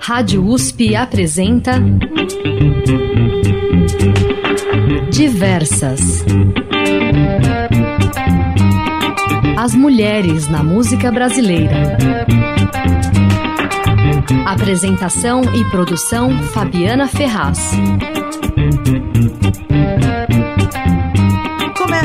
Rádio USP apresenta Diversas. As mulheres na música brasileira. Apresentação e produção Fabiana Ferraz.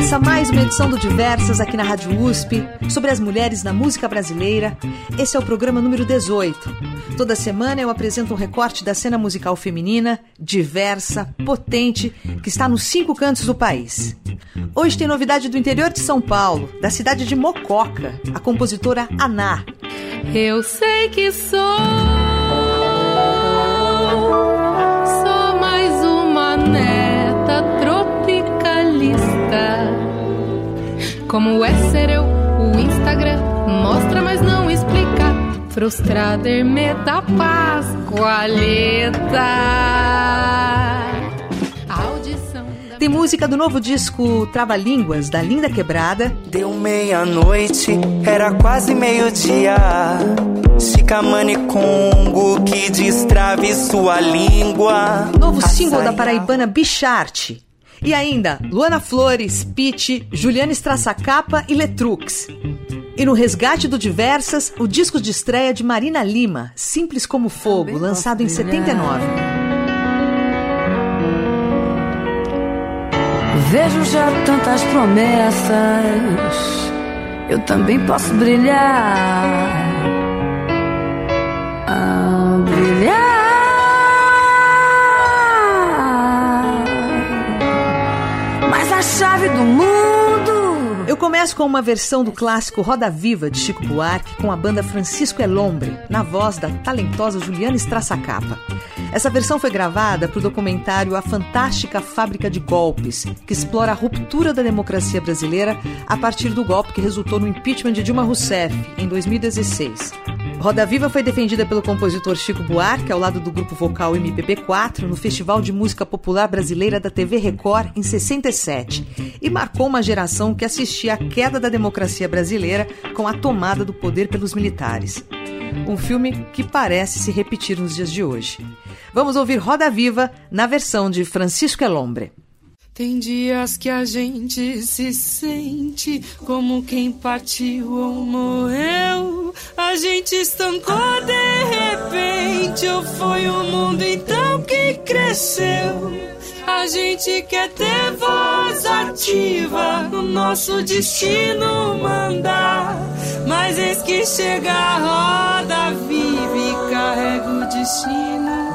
Começa mais uma edição do Diversas aqui na Rádio USP sobre as mulheres na música brasileira. Esse é o programa número 18. Toda semana eu apresento um recorte da cena musical feminina, diversa, potente, que está nos cinco cantos do país. Hoje tem novidade do interior de São Paulo, da cidade de Mococa, a compositora Aná. Eu sei que sou. Sou mais uma neta Como é ser eu, o Instagram mostra, mas não explica. Frustrada, ermeta, pascoaleta. Tem música do novo disco Trava-Línguas, da Linda Quebrada. Deu meia-noite, era quase meio-dia. Chicamane Congo que destrave sua língua. Novo single da paraibana Bicharte. E ainda, Luana Flores, Pete, Juliana Strassacapa e Letrux. E no Resgate do Diversas, o disco de estreia de Marina Lima, Simples como Fogo, lançado em 79. Vejo já tantas promessas, eu também posso brilhar. Chave do mundo. Eu começo com uma versão do clássico Roda Viva de Chico Buarque com a banda Francisco Elombre, na voz da talentosa Juliana Strassacapa. Essa versão foi gravada para o documentário A Fantástica Fábrica de Golpes, que explora a ruptura da democracia brasileira a partir do golpe que resultou no impeachment de Dilma Rousseff em 2016. Roda Viva foi defendida pelo compositor Chico Buarque ao lado do grupo vocal MPB4 no Festival de Música Popular Brasileira da TV Record em 67 e marcou uma geração que assistia à queda da democracia brasileira com a tomada do poder pelos militares. Um filme que parece se repetir nos dias de hoje. Vamos ouvir Roda Viva na versão de Francisco Elombre. Tem dias que a gente se sente como quem partiu ou morreu. A gente estancou de repente, ou foi o mundo então que cresceu? A gente quer ter voz ativa no nosso destino mandar. Mas eis que chega a roda viva e carrega o destino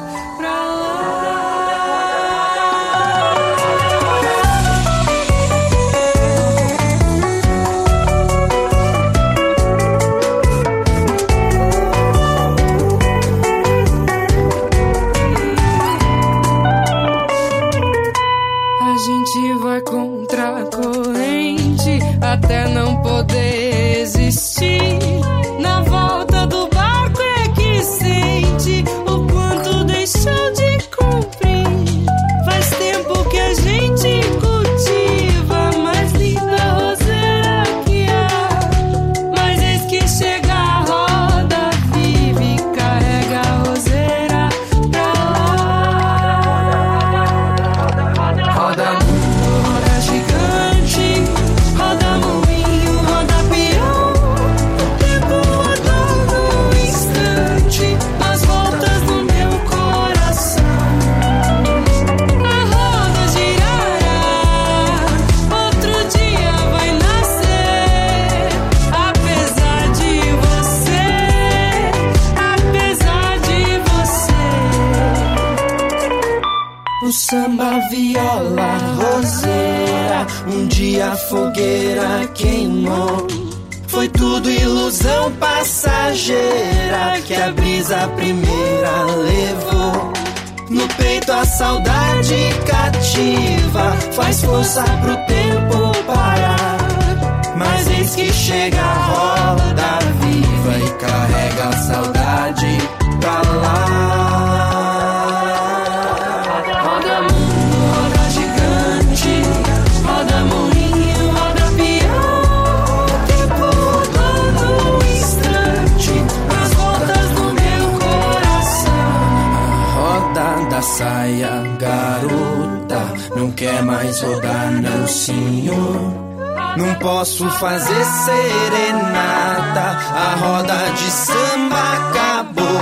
até não poder saudade cativa faz força pro tempo parar. Mas eis que chega a roda viva e carrega a saudade mais rodar, não senhor. Não posso fazer serenata, a roda de samba acabou.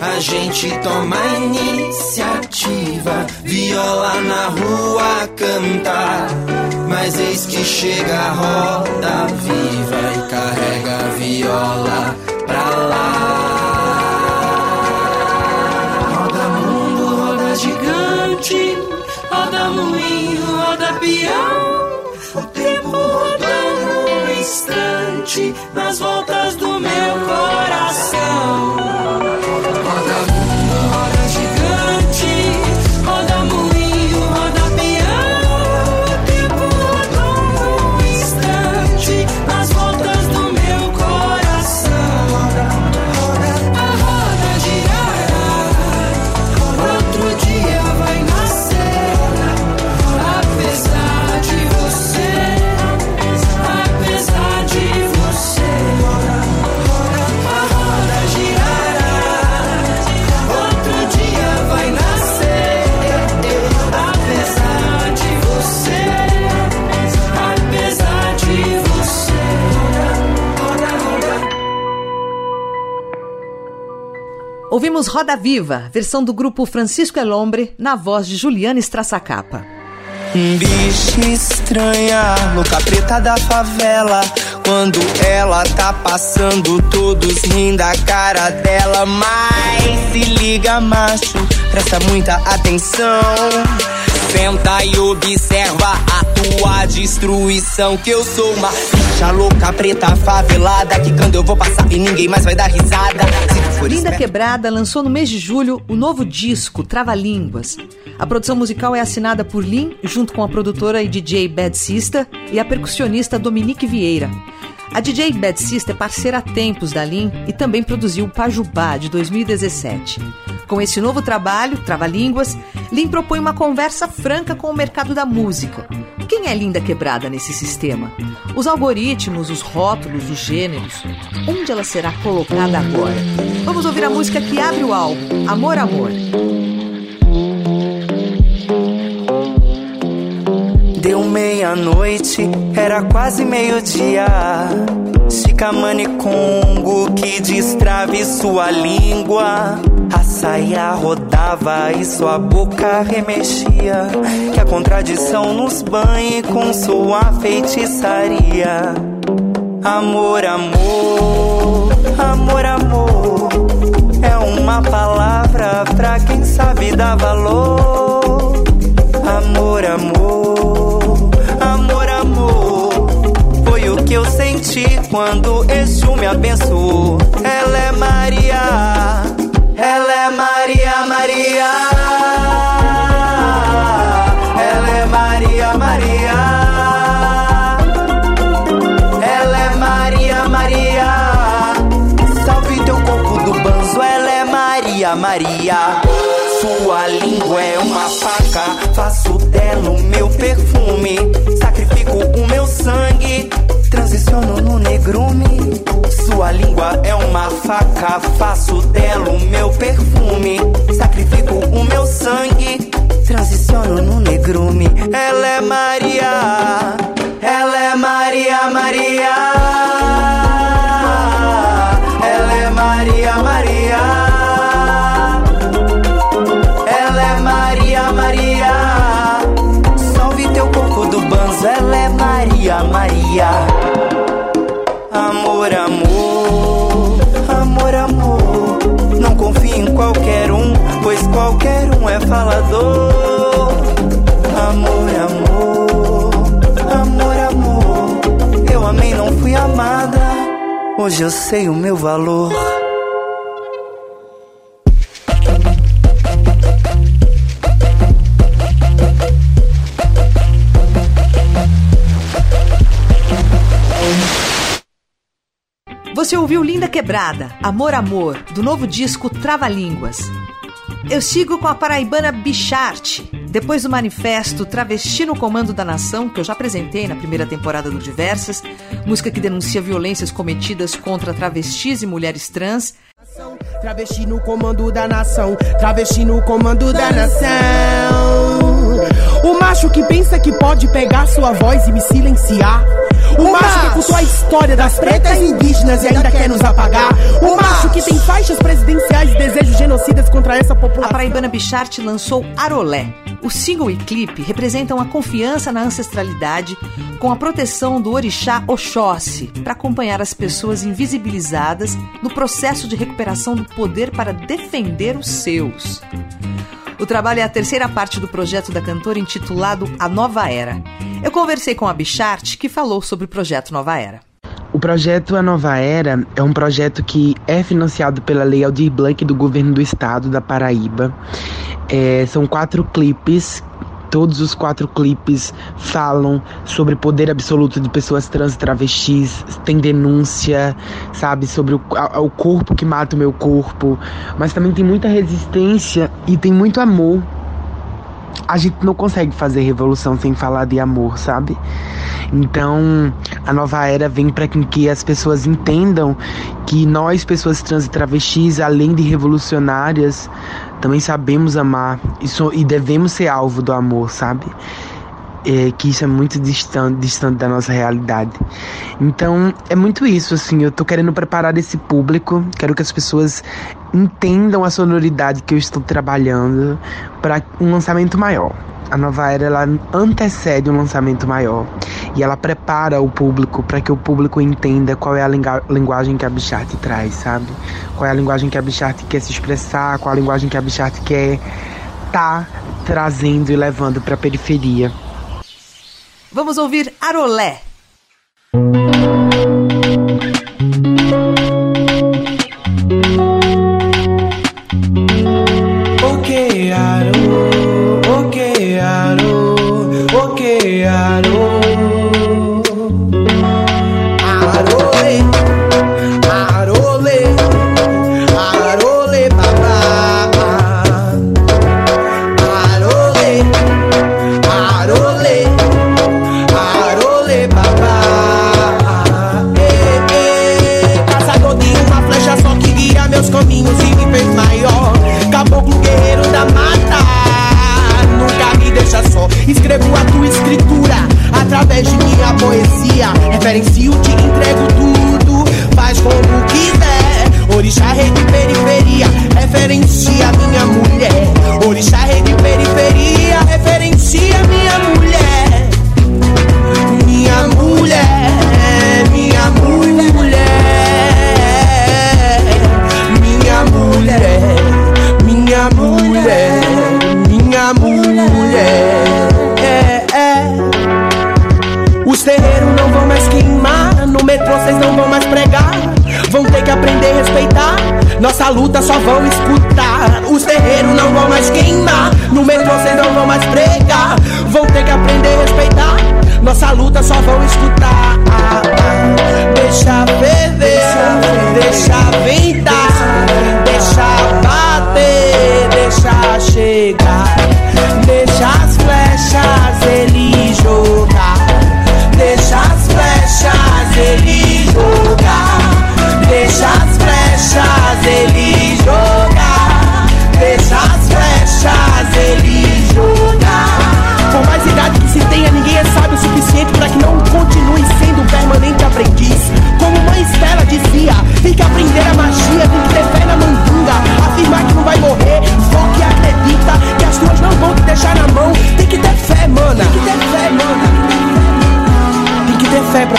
A gente toma iniciativa, viola na rua cantar. Mas eis que chega a roda viva e carrega a viola pra lá. Roda mundo, roda gigante, roda moinho, instante nas voltas Ouvimos Roda Viva, versão do grupo Francisco Elombre, na voz de Juliana Estraçacapa. Bicha estranha, louca preta da favela. Quando ela tá passando, todos rindo da cara dela. Mas se liga, macho, presta muita atenção. Senta e observa a tua destruição. Que eu sou uma bicha louca, preta, favelada. Que quando eu vou passar e ninguém mais vai dar risada. Linda Quebrada lançou no mês de julho o novo disco Trava Línguas. A produção musical é assinada por Lin, junto com a produtora e DJ Bad Sister e a percussionista Dominique Vieira. A DJ Bad Sister é parceira há tempos da Lin e também produziu o Pajubá de 2017. Com esse novo trabalho, Trava Línguas, Lin propõe uma conversa franca com o mercado da música. Quem é Linda Quebrada nesse sistema? Os algoritmos, os rótulos, os gêneros. Onde ela será colocada agora? Vamos ouvir a música que abre o álbum, Amor Amor. Deu meia-noite, era quase meio-dia. Chicamane Congo que destrave sua língua. A saia rodava e sua boca remexia. Que a contradição nos banhe com sua feitiçaria. Amor, amor, amor, amor. É uma palavra pra quem sabe dar valor. Amor, amor, amor, amor. Foi o que eu senti quando Exu me abençoou. Ela é Maria, ela é Maria, Maria. Ela é Maria, Maria. Ela é Maria, Maria. Salve teu corpo do banzo, ela é Maria, Maria. Sua língua é uma faca, faço dela o meu perfume. Sacrifico o meu sangue, transiciono no negrume. Sua língua é uma faca, faço dela o meu perfume. Sacrifico o meu sangue, transiciono no negrume. Ela é Maria, ela é Maria, Maria. Qualquer um é falador. Amor, amor, amor, amor. Eu amei, não fui amada. Hoje eu sei o meu valor. Você ouviu Linda Quebrada, Amor Amor, do novo disco Trava Línguas. Eu sigo com a paraibana Bicharte, depois do manifesto Travesti no Comando da Nação, que eu já apresentei na primeira temporada do Diversas, música que denuncia violências cometidas contra travestis e mulheres trans. Travesti no comando da nação, travesti no comando da nação. O macho que pensa que pode pegar sua voz e me silenciar. O, o macho, macho que contou a história das pretas indígenas e ainda quer nos apagar. O, macho, macho que tem faixas genocidas contra essa população. A paraibana Bichart lançou Arolé. O single e clipe representam a confiança na ancestralidade com a proteção do orixá Oxóssi para acompanhar as pessoas invisibilizadas no processo de recuperação do poder para defender os seus. O trabalho é a terceira parte do projeto da cantora intitulado A Nova Era. Eu conversei com a Bichart, que falou sobre o projeto Nova Era. O projeto A Nova Era é um projeto que é financiado pela Lei Aldir Blanc do Governo do Estado da Paraíba. É, são quatro clipes Todos os quatro clipes falam sobre poder absoluto de pessoas trans e travestis, tem denúncia, sabe, sobre o, a, o corpo que mata o meu corpo, mas também tem muita resistência e tem muito amor a gente não consegue fazer revolução sem falar de amor, sabe? Então, a nova era vem para que as pessoas entendam que nós, pessoas trans e travestis, além de revolucionárias, também sabemos amar e, so, e devemos ser alvo do amor, sabe? É, que isso é muito distante, distante da nossa realidade. Então, é muito isso, assim, eu tô querendo preparar esse público, quero que as pessoas entendam a sonoridade que eu estou trabalhando para um lançamento maior. A nova era ela antecede um lançamento maior e ela prepara o público para que o público entenda qual é a linguagem que a Bichart traz, sabe? Qual é a linguagem que a Bichart quer se expressar, qual é a linguagem que a Bichart quer tá trazendo e levando para a periferia. Vamos ouvir Arolé.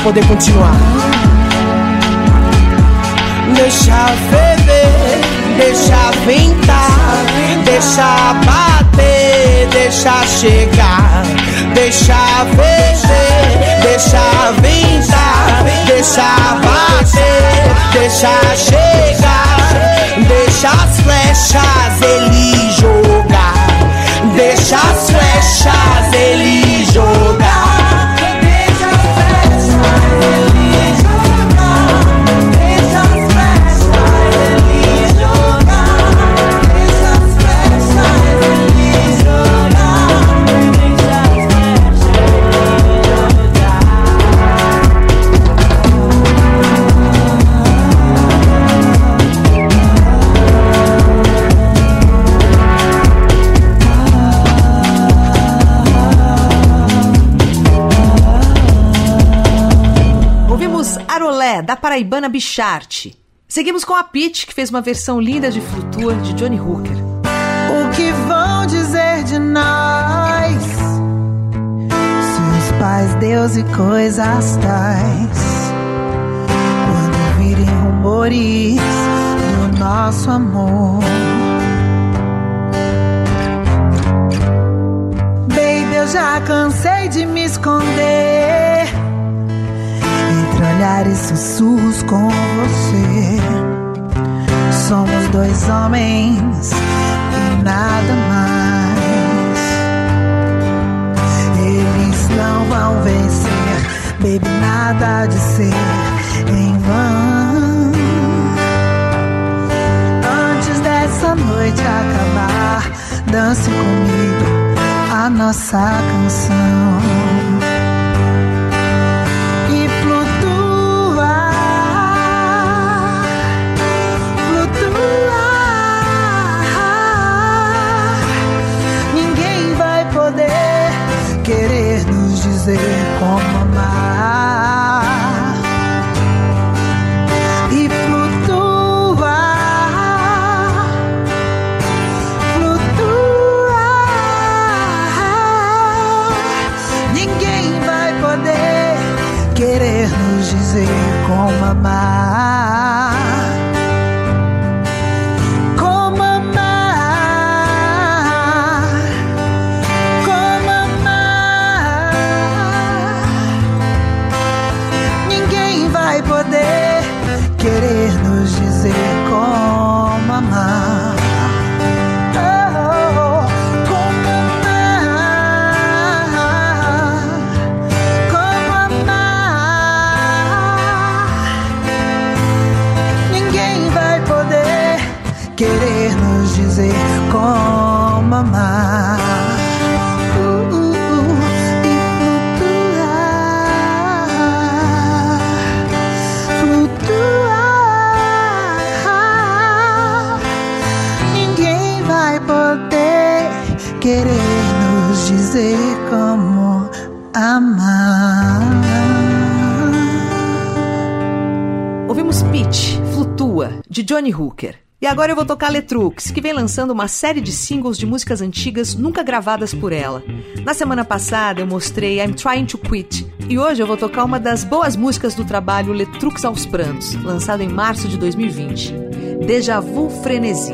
Poder continuar. Deixa ferver, deixa ventar, deixa bater, deixa chegar, deixa ferver, deixa ventar, deixa bater, deixa chegar, deixa as flechas ele jogar, deixa as flechas ele da paraibana Bicharte. Seguimos com a Pete, que fez uma versão linda de Flutua de Johnny Hooker. O que vão dizer de nós? Seus pais, Deus e coisas tais. Quando virem rumores do nosso amor. Baby, eu já cansei de me esconder olhares sussurros com você. Somos dois homens e nada mais. Eles não vão vencer, baby, nada de ser em vão. Antes dessa noite acabar, dance comigo a nossa canção. Nos Johnny Hooker. E agora eu vou tocar Letrux, que vem lançando uma série de singles de músicas antigas nunca gravadas por ela. Na semana passada eu mostrei I'm Trying to Quit, e hoje eu vou tocar uma das boas músicas do trabalho Letrux aos Prantos, lançado em março de 2020. Deja Vu Frenesi.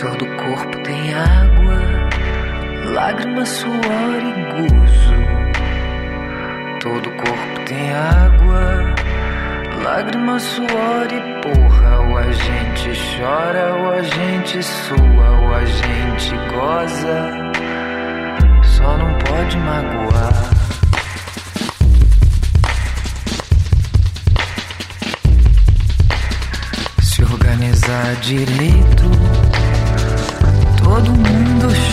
Todo corpo tem água, lágrima, suor e gozo. Todo corpo tem água, lágrima, suor e porra. Ou a gente chora, ou a gente sua, ou a gente goza. Só não pode magoar. Se organizar direito, todo mundo chora.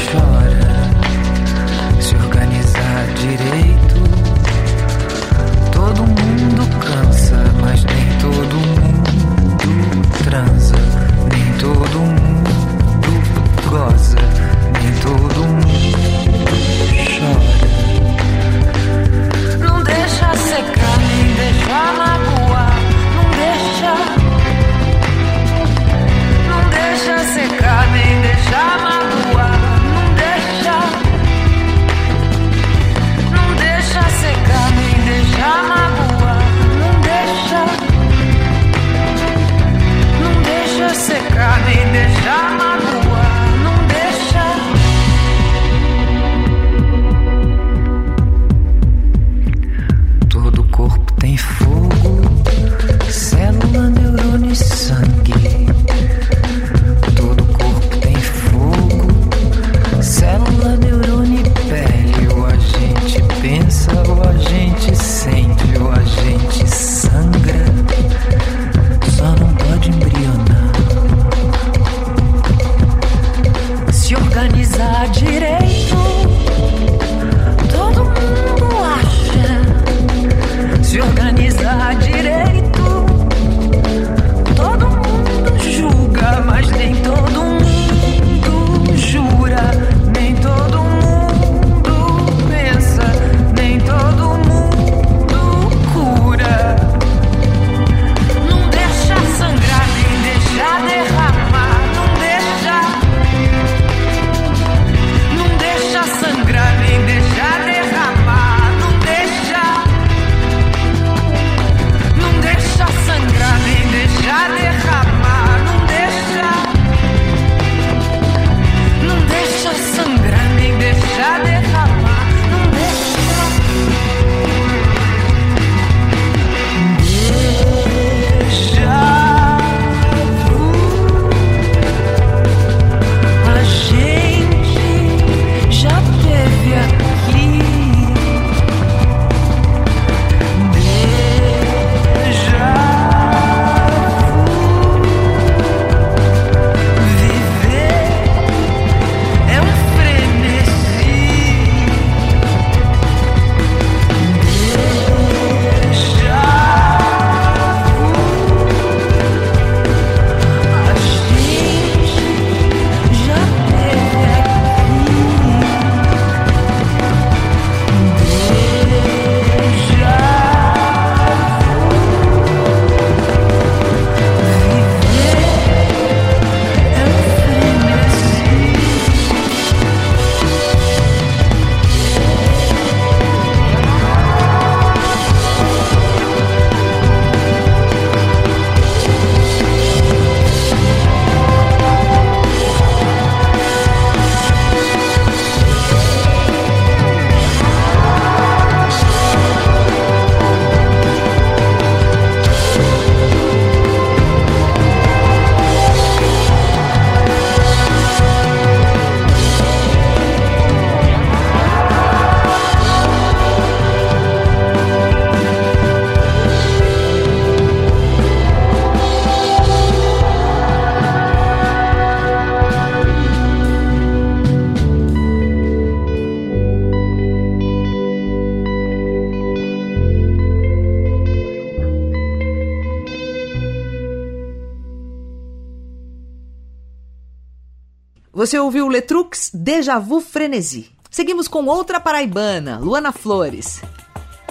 Você ouviu Letrux Deja Vu Frenesi. Seguimos com outra paraibana, Luana Flores.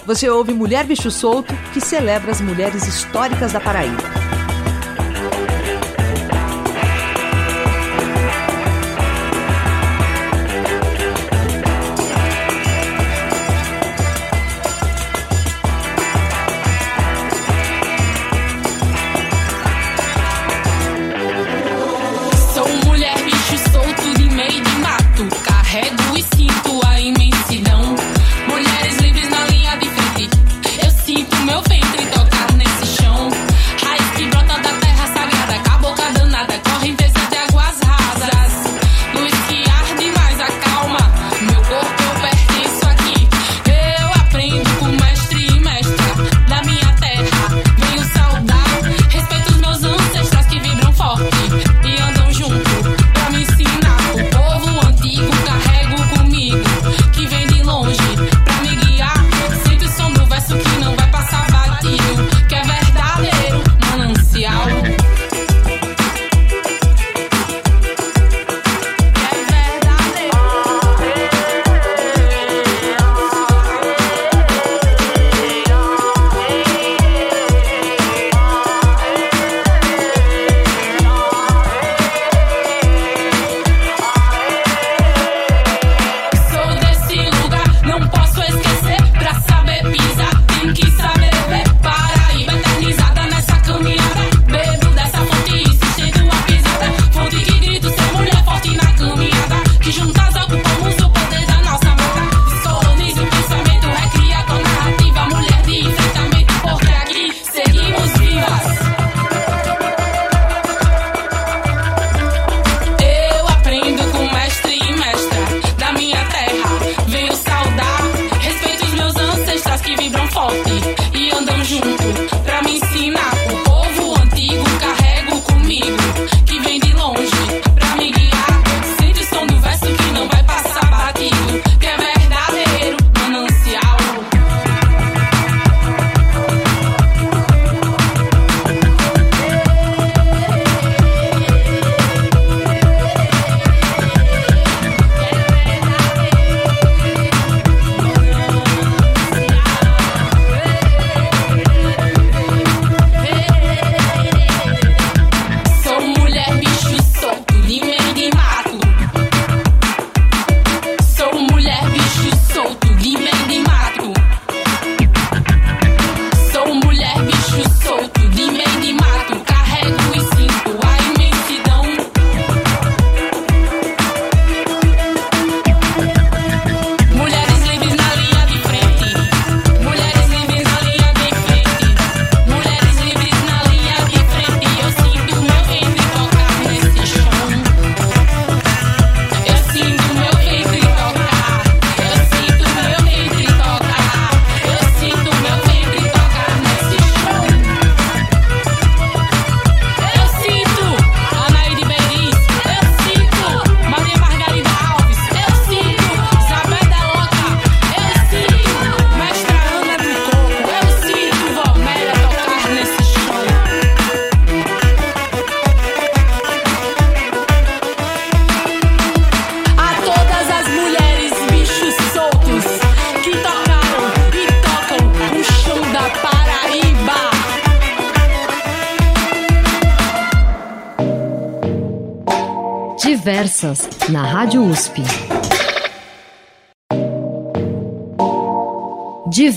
Você ouve Mulher Bicho Solto, que celebra as mulheres históricas da Paraíba.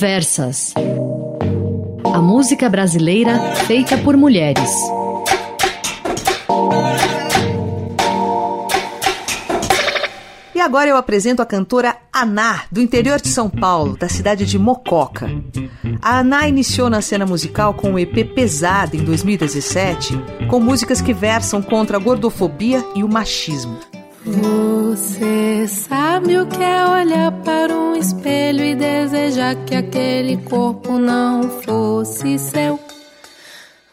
Diversas. A música brasileira feita por mulheres. E agora eu apresento a cantora Aná, do interior de São Paulo, da cidade de Mococa. A Aná iniciou na cena musical com o EP Pesada em 2017, com músicas que versam contra a gordofobia e o machismo. Você sabe o que é olhar para um espelho e desejar que aquele corpo não fosse seu?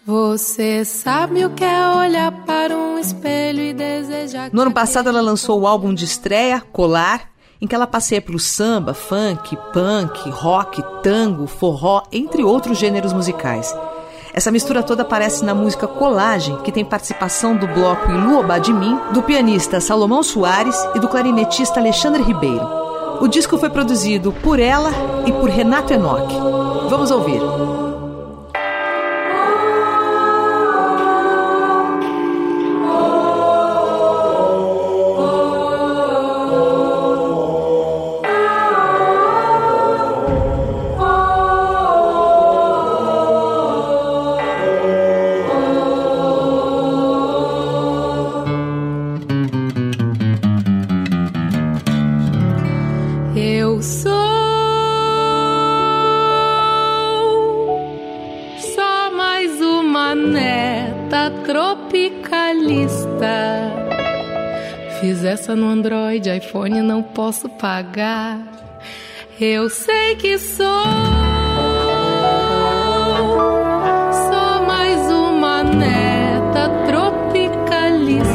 Você sabe o que é olhar para um espelho e desejar. No ano passado, ela lançou o álbum de estreia, Colar, em que ela passeia pelo samba, funk, punk, rock, tango, forró, entre outros gêneros musicais. Essa mistura toda aparece na música Colagem, que tem participação do bloco Ilu Obadimin, do pianista Salomão Soares e do clarinetista Alexandre Ribeiro. O disco foi produzido por ela e por Renato Enoch. Vamos ouvir. No Android, iPhone não posso pagar. Eu sei que sou só mais uma neta tropicalista.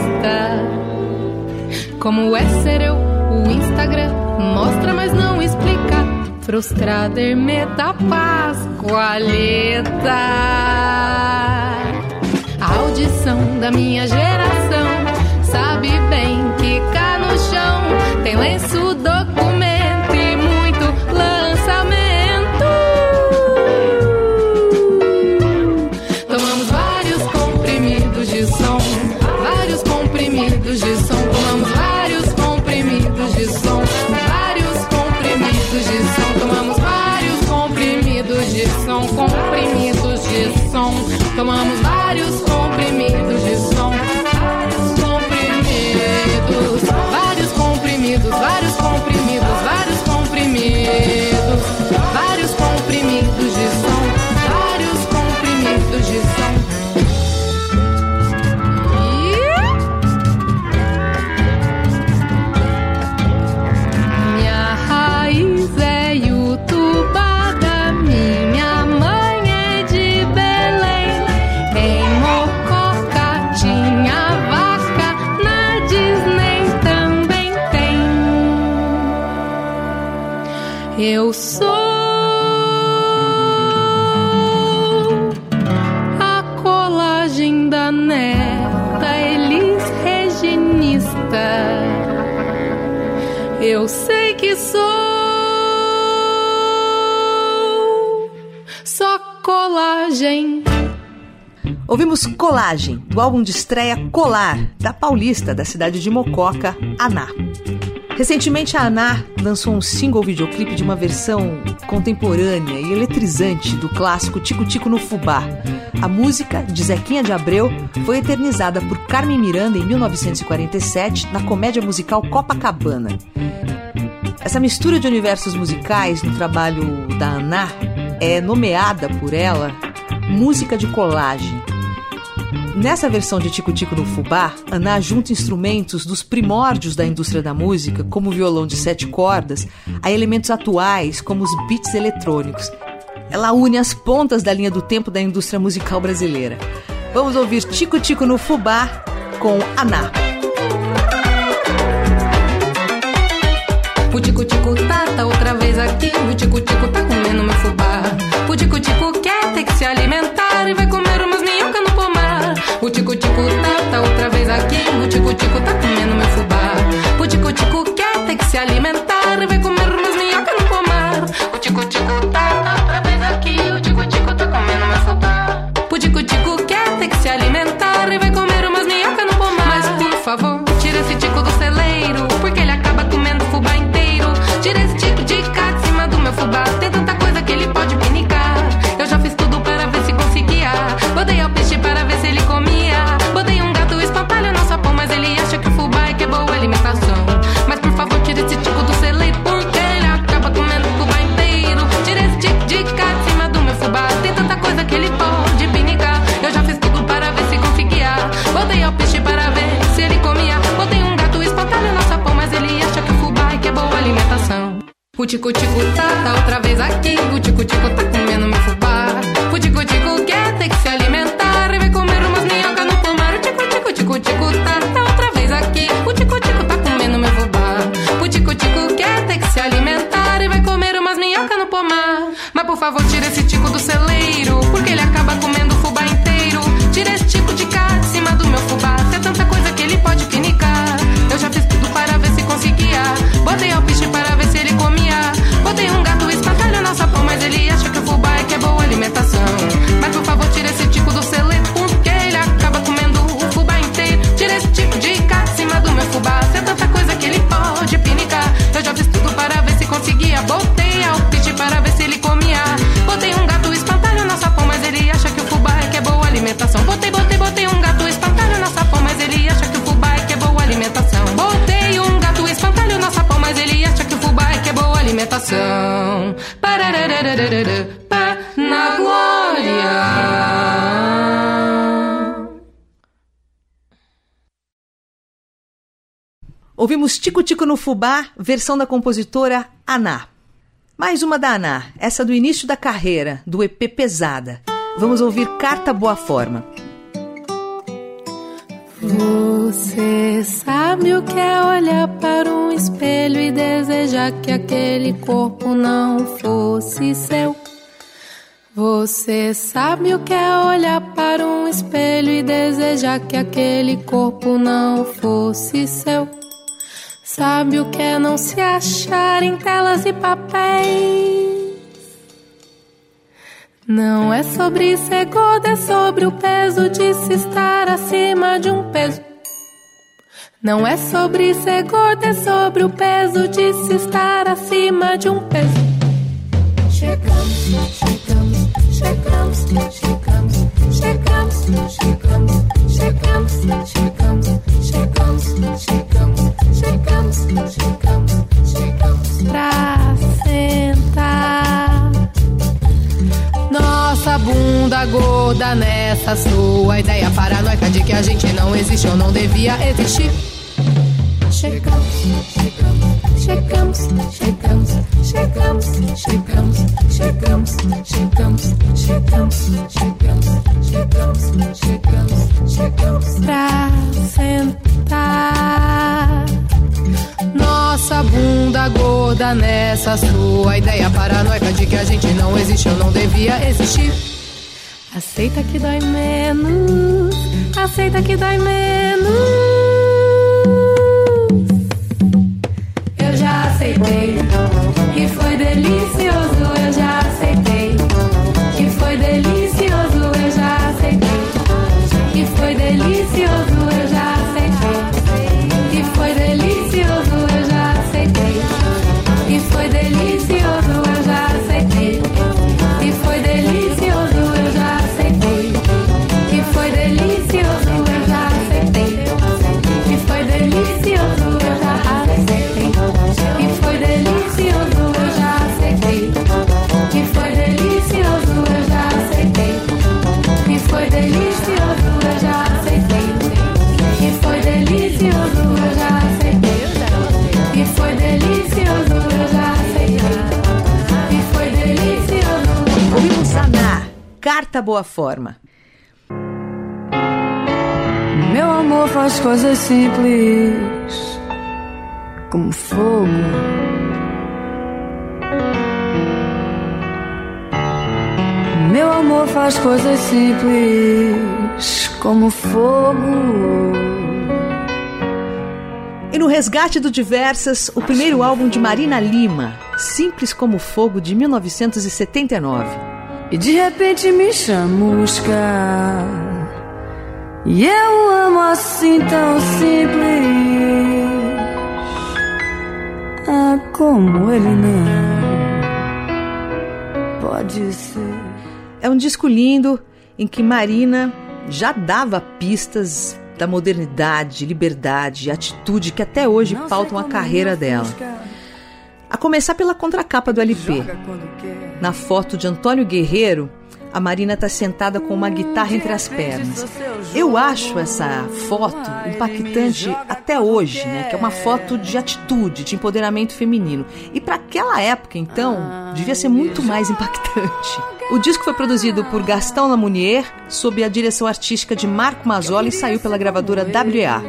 Como é ser eu, o Instagram mostra, mas não explica. Frustrada, ermeta, pascoaleta. A audição da minha geração tem lenço, documento e muito lançamento. Tomamos vários comprimidos de som, vários comprimidos de som. Tomamos vários comprimidos de som, vários comprimidos de som. Tomamos vários comprimidos de som, comprimidos de som. Tomamos Colagem, do álbum de estreia Colar, da paulista da cidade de Mococa, Aná. Recentemente, a Aná lançou um single videoclipe de uma versão contemporânea e eletrizante do clássico Tico Tico no Fubá. A música, de Zequinha de Abreu, foi eternizada por Carmen Miranda em 1947 na comédia musical Copacabana. Essa mistura de universos musicais no trabalho da Aná é nomeada por ela música de colagem. Nessa versão de Tico Tico no Fubá, Aná junta instrumentos dos primórdios da indústria da música, como o violão de sete cordas, a elementos atuais, como os beats eletrônicos. Ela une as pontas da linha do tempo da indústria musical brasileira. Vamos ouvir Tico Tico no Fubá com Aná. O tico-tico tá, tá outra vez aqui. O tico-tico tá comendo meu fubá. O tico-tico quer ter que se alimentar e vai comer pomar. O tico-tico tá, tá outra vez aqui. O tico-tico tá comendo meu fubá. O tico-tico quer ter que se alimentar vai comer umas minhocas no pomar. O tico-tico tá, tá O tico-tico tá, tá outra vez aqui. O tico-tico tá comendo No Fubá, versão da compositora Aná. Mais uma da Aná, essa do início da carreira, do EP Pesada. Vamos ouvir Carta Boa Forma. Você sabe o que é olhar para um espelho e desejar que aquele corpo não fosse seu? Você sabe o que é olhar para um espelho e desejar que aquele corpo não fosse seu? Sabe o que é não se achar em telas e papéis? Não é sobre ser gordo, é sobre o peso de se estar acima de um peso. Não é sobre ser gordo, é sobre o peso de se estar acima de um peso. Chegamos, chegamos, chegamos, chegamos, chegamos, chegamos, chegamos, chegamos, sua ideia paranoica de que a gente não existe ou não devia existir. Chegamos, chegamos, chegamos, chegamos, chegamos, chegamos, chegamos, chegamos, chegamos, chegamos, chegamos, chegamos, chegamos pra sentar. Nossa bunda gorda nessa sua ideia paranoica de que a gente não existe ou não devia existir. Aceita que dói menos, aceita que dói menos. Carta Boa Forma. Meu amor faz coisas simples, como fogo. Meu amor faz coisas simples, como fogo. E no Resgate do Diversas, o primeiro álbum de Marina Lima, Simples como Fogo, de 1979. E de repente me chamusca. E eu amo assim tão simples. Ah, como ele não pode ser. É um disco lindo em que Marina já dava pistas da modernidade, liberdade e atitude que até hoje pautam a carreira dela. A começar pela contracapa do LP. Na foto de Antônio Guerreiro, a Marina está sentada com uma guitarra entre as pernas. Eu acho essa foto impactante até hoje, né? Que é uma foto de atitude, de empoderamento feminino. E para aquela época, então, devia ser muito mais impactante. O disco foi produzido por Gastão Lamounier, sob a direção artística de Marco Mazzola e saiu pela gravadora WA.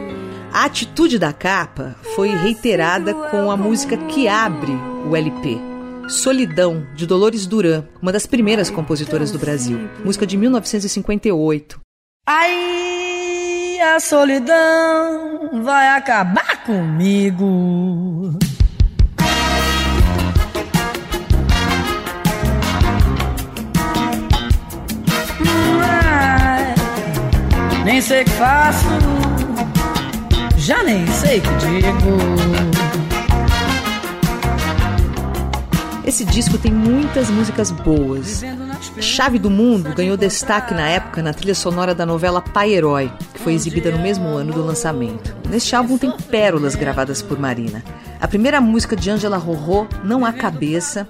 A atitude da capa foi reiterada com a música que abre o LP. Solidão, de Dolores Duran, uma das primeiras compositoras do Brasil. Música de 1958. Aí a solidão vai acabar comigo. Nem sei o que faço, já nem sei o que digo. Esse disco tem muitas músicas boas. Chave do Mundo ganhou destaque na época na trilha sonora da novela Pai Herói, que foi exibida no mesmo ano do lançamento. Neste álbum tem pérolas gravadas por Marina. A primeira música de Angela Rorô, Não Há Cabeça,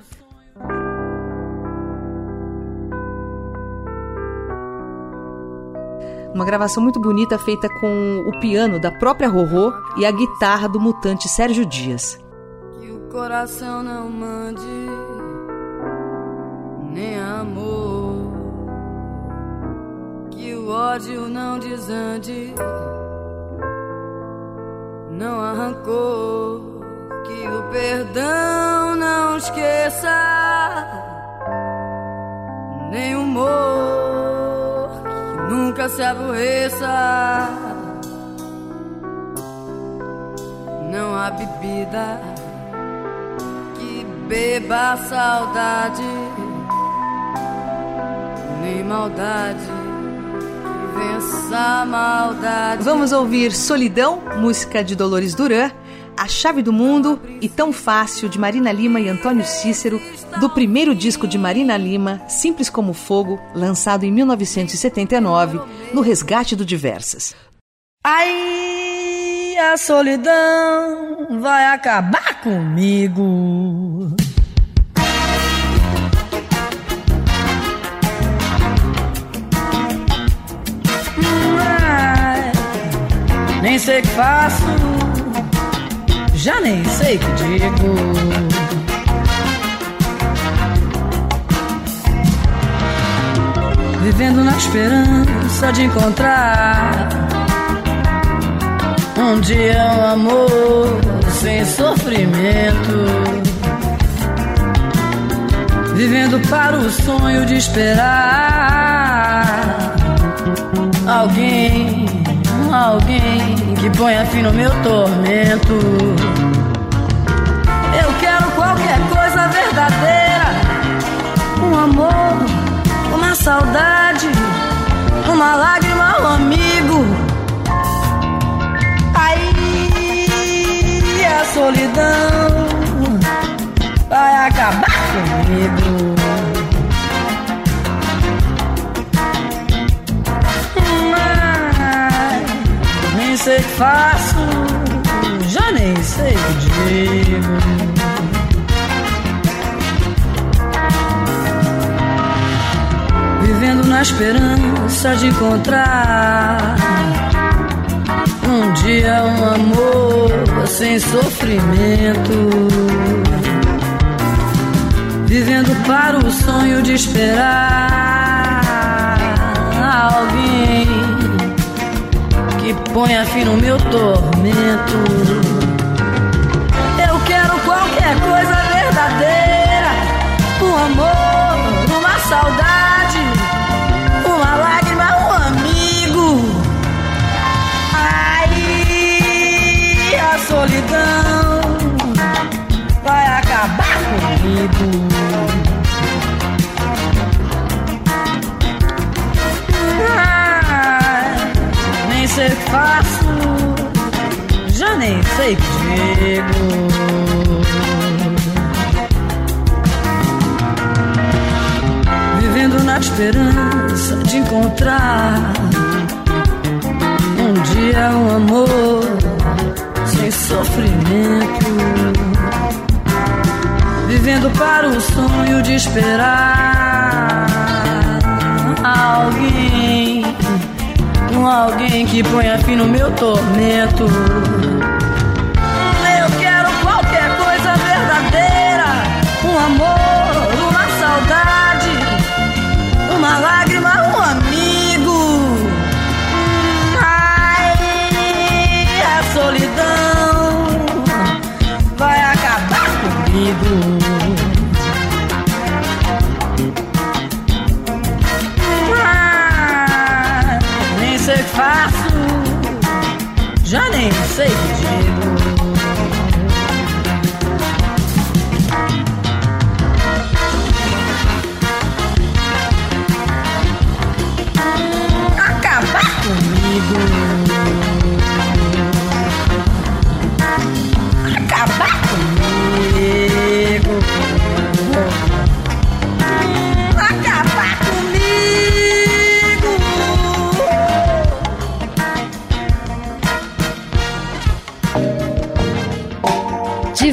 Uma gravação muito bonita feita com o piano da própria Rorô e a guitarra do mutante Sérgio Dias. Coração não mande nem amor. Que o ódio não desande, não arrancou. Que o perdão não esqueça nem humor que nunca se aborreça. Não há bebida beba a saudade, nem maldade que vença a maldade. Vamos ouvir Solidão, música de Dolores Duran a Chave do Mundo e Tão Fácil de Marina Lima e Antônio Cícero, do primeiro disco de Marina Lima, Simples como Fogo, lançado em 1979, no Resgate do Diversas. Aí a solidão vai acabar comigo. Nem sei o que faço já nem sei que digo. Vivendo na esperança de encontrar um dia um amor sem sofrimento. Vivendo para o sonho de esperar alguém alguém que ponha fim no meu tormento. Eu quero qualquer coisa verdadeira, um amor, uma saudade, uma lágrima, um amigo. Aí a solidão vai acabar comigo. Sei que faço, já nem sei o que digo. Vivendo na esperança de encontrar um dia um amor sem sofrimento. Vivendo para o sonho de esperar alguém ponha fim no meu tormento. Esperança de encontrar um dia um amor sem sofrimento. Vivendo para o sonho de esperar alguém com alguém que ponha fim no meu tormento. Uma lágrima, um amigo. Ai, a solidão vai acabar comigo. faço, já nem sei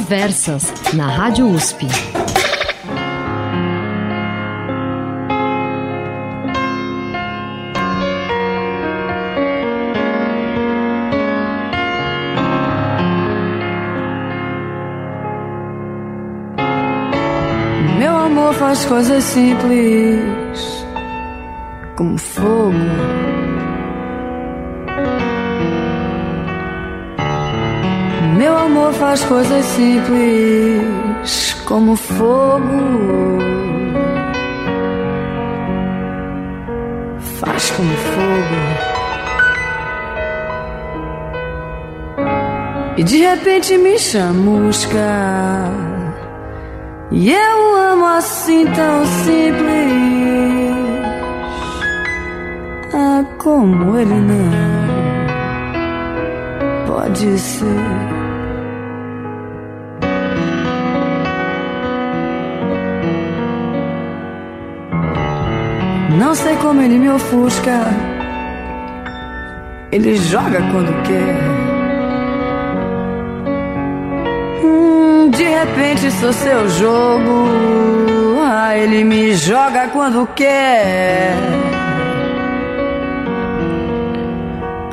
Diversas, na Rádio USP. Meu amor faz coisas simples, como fogo faz coisas simples como fogo. Faz como fogo. E de repente me chamusca. E eu amo assim tão simples. Ah, como ele não pode ser. Não sei como ele me ofusca. Ele joga quando quer. de repente sou seu jogo. Ah, ele me joga quando quer.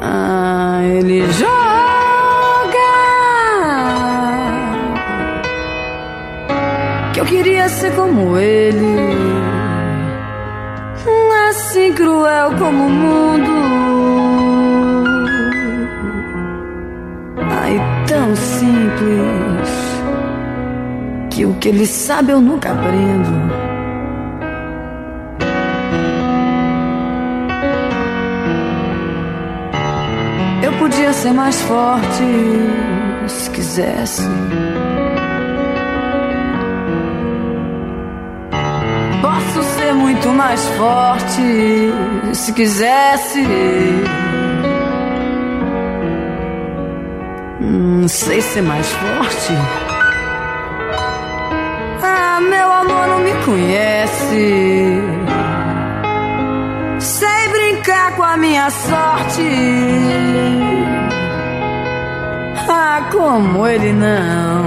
Ah, ele joga. Que eu queria ser como ele. Cruel como o mundo. Ai, tão simples que o que ele sabe eu nunca aprendo. Eu podia ser mais forte se quisesse. Posso ser muito mais forte se quisesse. Não sei ser mais forte meu amor não me conhece. Sei brincar com a minha sorte. Ah, como ele não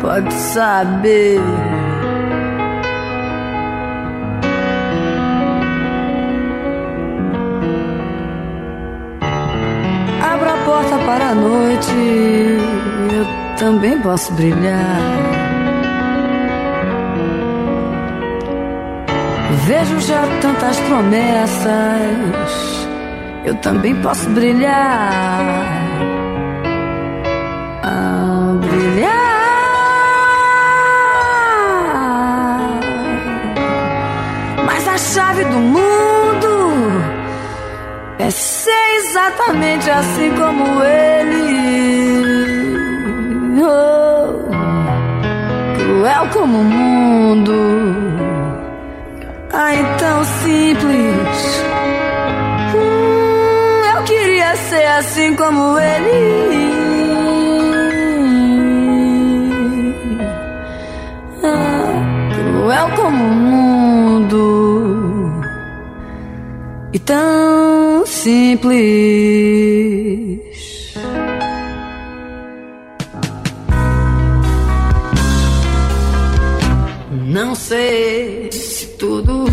pode saber. Noite, eu também posso brilhar. Vejo já tantas promessas, eu também posso brilhar. Brilhar. Mas a chave do mundo é ser exatamente assim como ele. Cruel como o mundo Ai, tão simples. Hum, eu queria ser assim como ele. Ah, cruel como o mundo. E tão simples. Sei tudo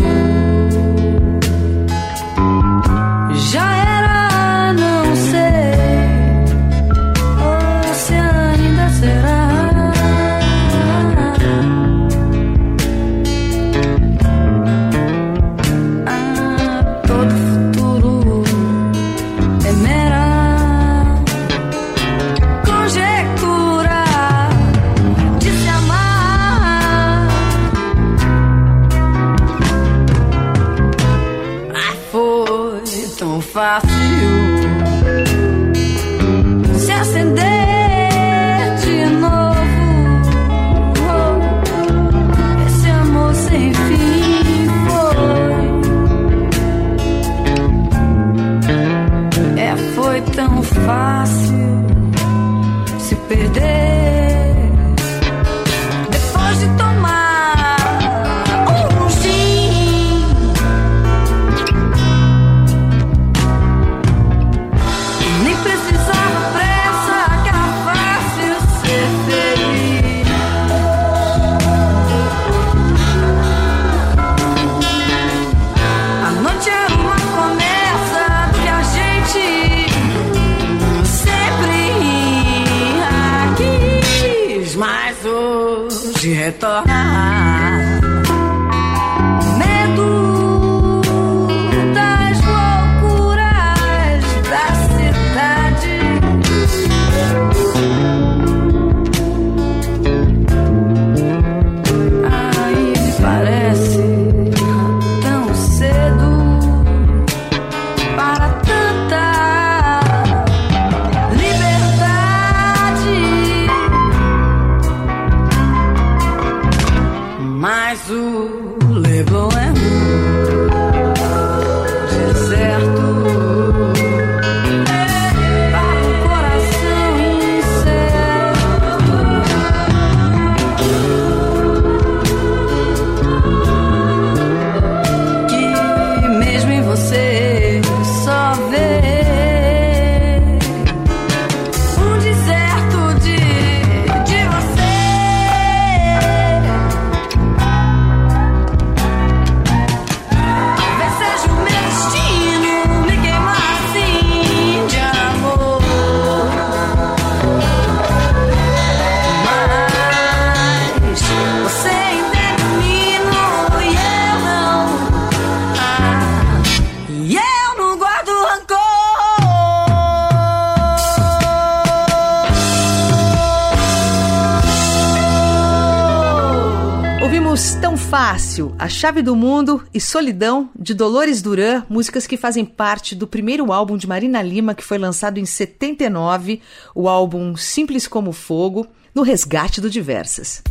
A Chave do Mundo e Solidão, de Dolores Duran, músicas que fazem parte do primeiro álbum de Marina Lima, que foi lançado em 79, o álbum Simples como Fogo, no resgate do Diversas.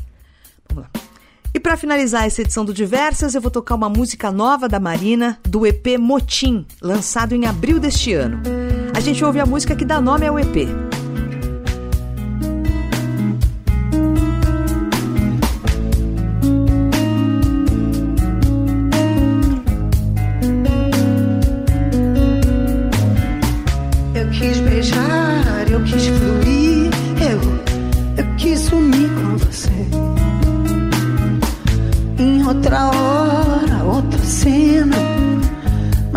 Vamos lá. E para finalizar essa edição do Diversas, eu vou tocar uma música nova da Marina, do EP Motim, lançado em abril deste ano. A gente ouve a música que dá nome ao EP.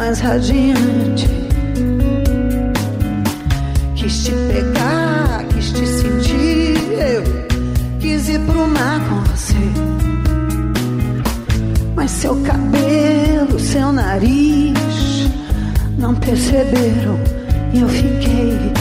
Mais radiante. Quis te pegar, quis te sentir. Eu quis ir pro mar com você. Mas seu cabelo, seu nariz não perceberam. E eu fiquei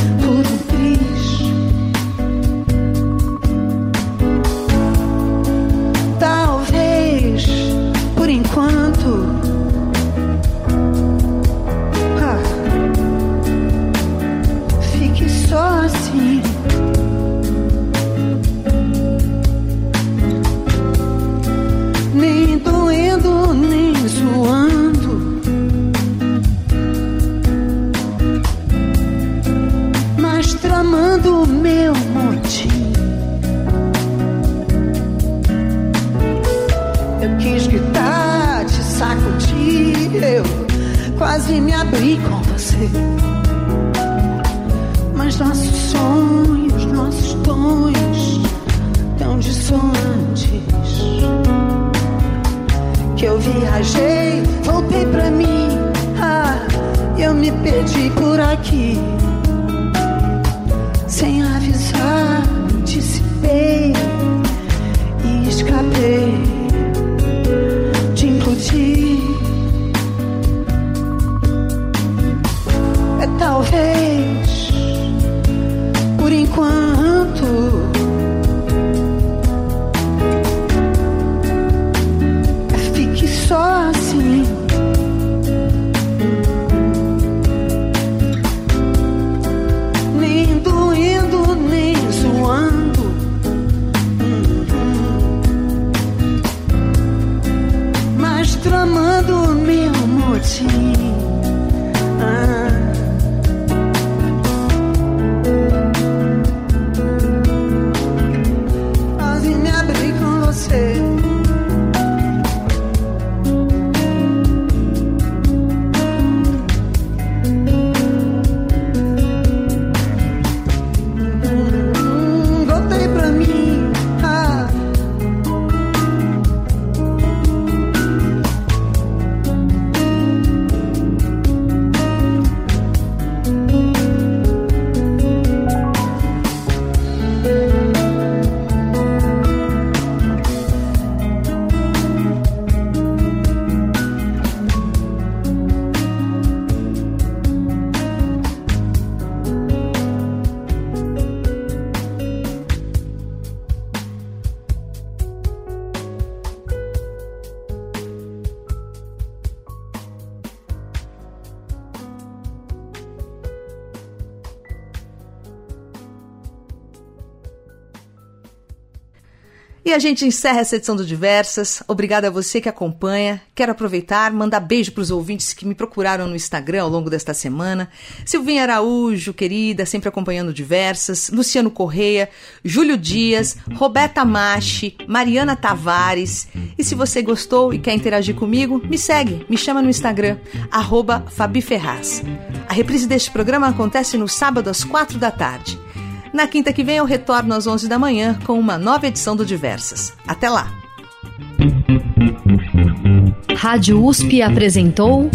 a gente encerra essa edição do Diversas. Obrigada a você que acompanha. Quero aproveitar, mandar beijo para os ouvintes que me procuraram no Instagram ao longo desta semana. Silvinha Araújo, querida, sempre acompanhando Diversas. Luciano Correia, Júlio Dias, Roberta Machi, Mariana Tavares. E se você gostou e quer interagir comigo, me segue, me chama no Instagram, arroba Fabi Ferraz. A reprise deste programa acontece no sábado às quatro da tarde. Na quinta que vem eu retorno às 11 da manhã com uma nova edição do Diversas. Até lá! Rádio USP apresentou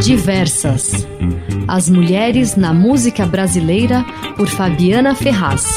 Diversas. As mulheres na música brasileira por Fabiana Ferraz.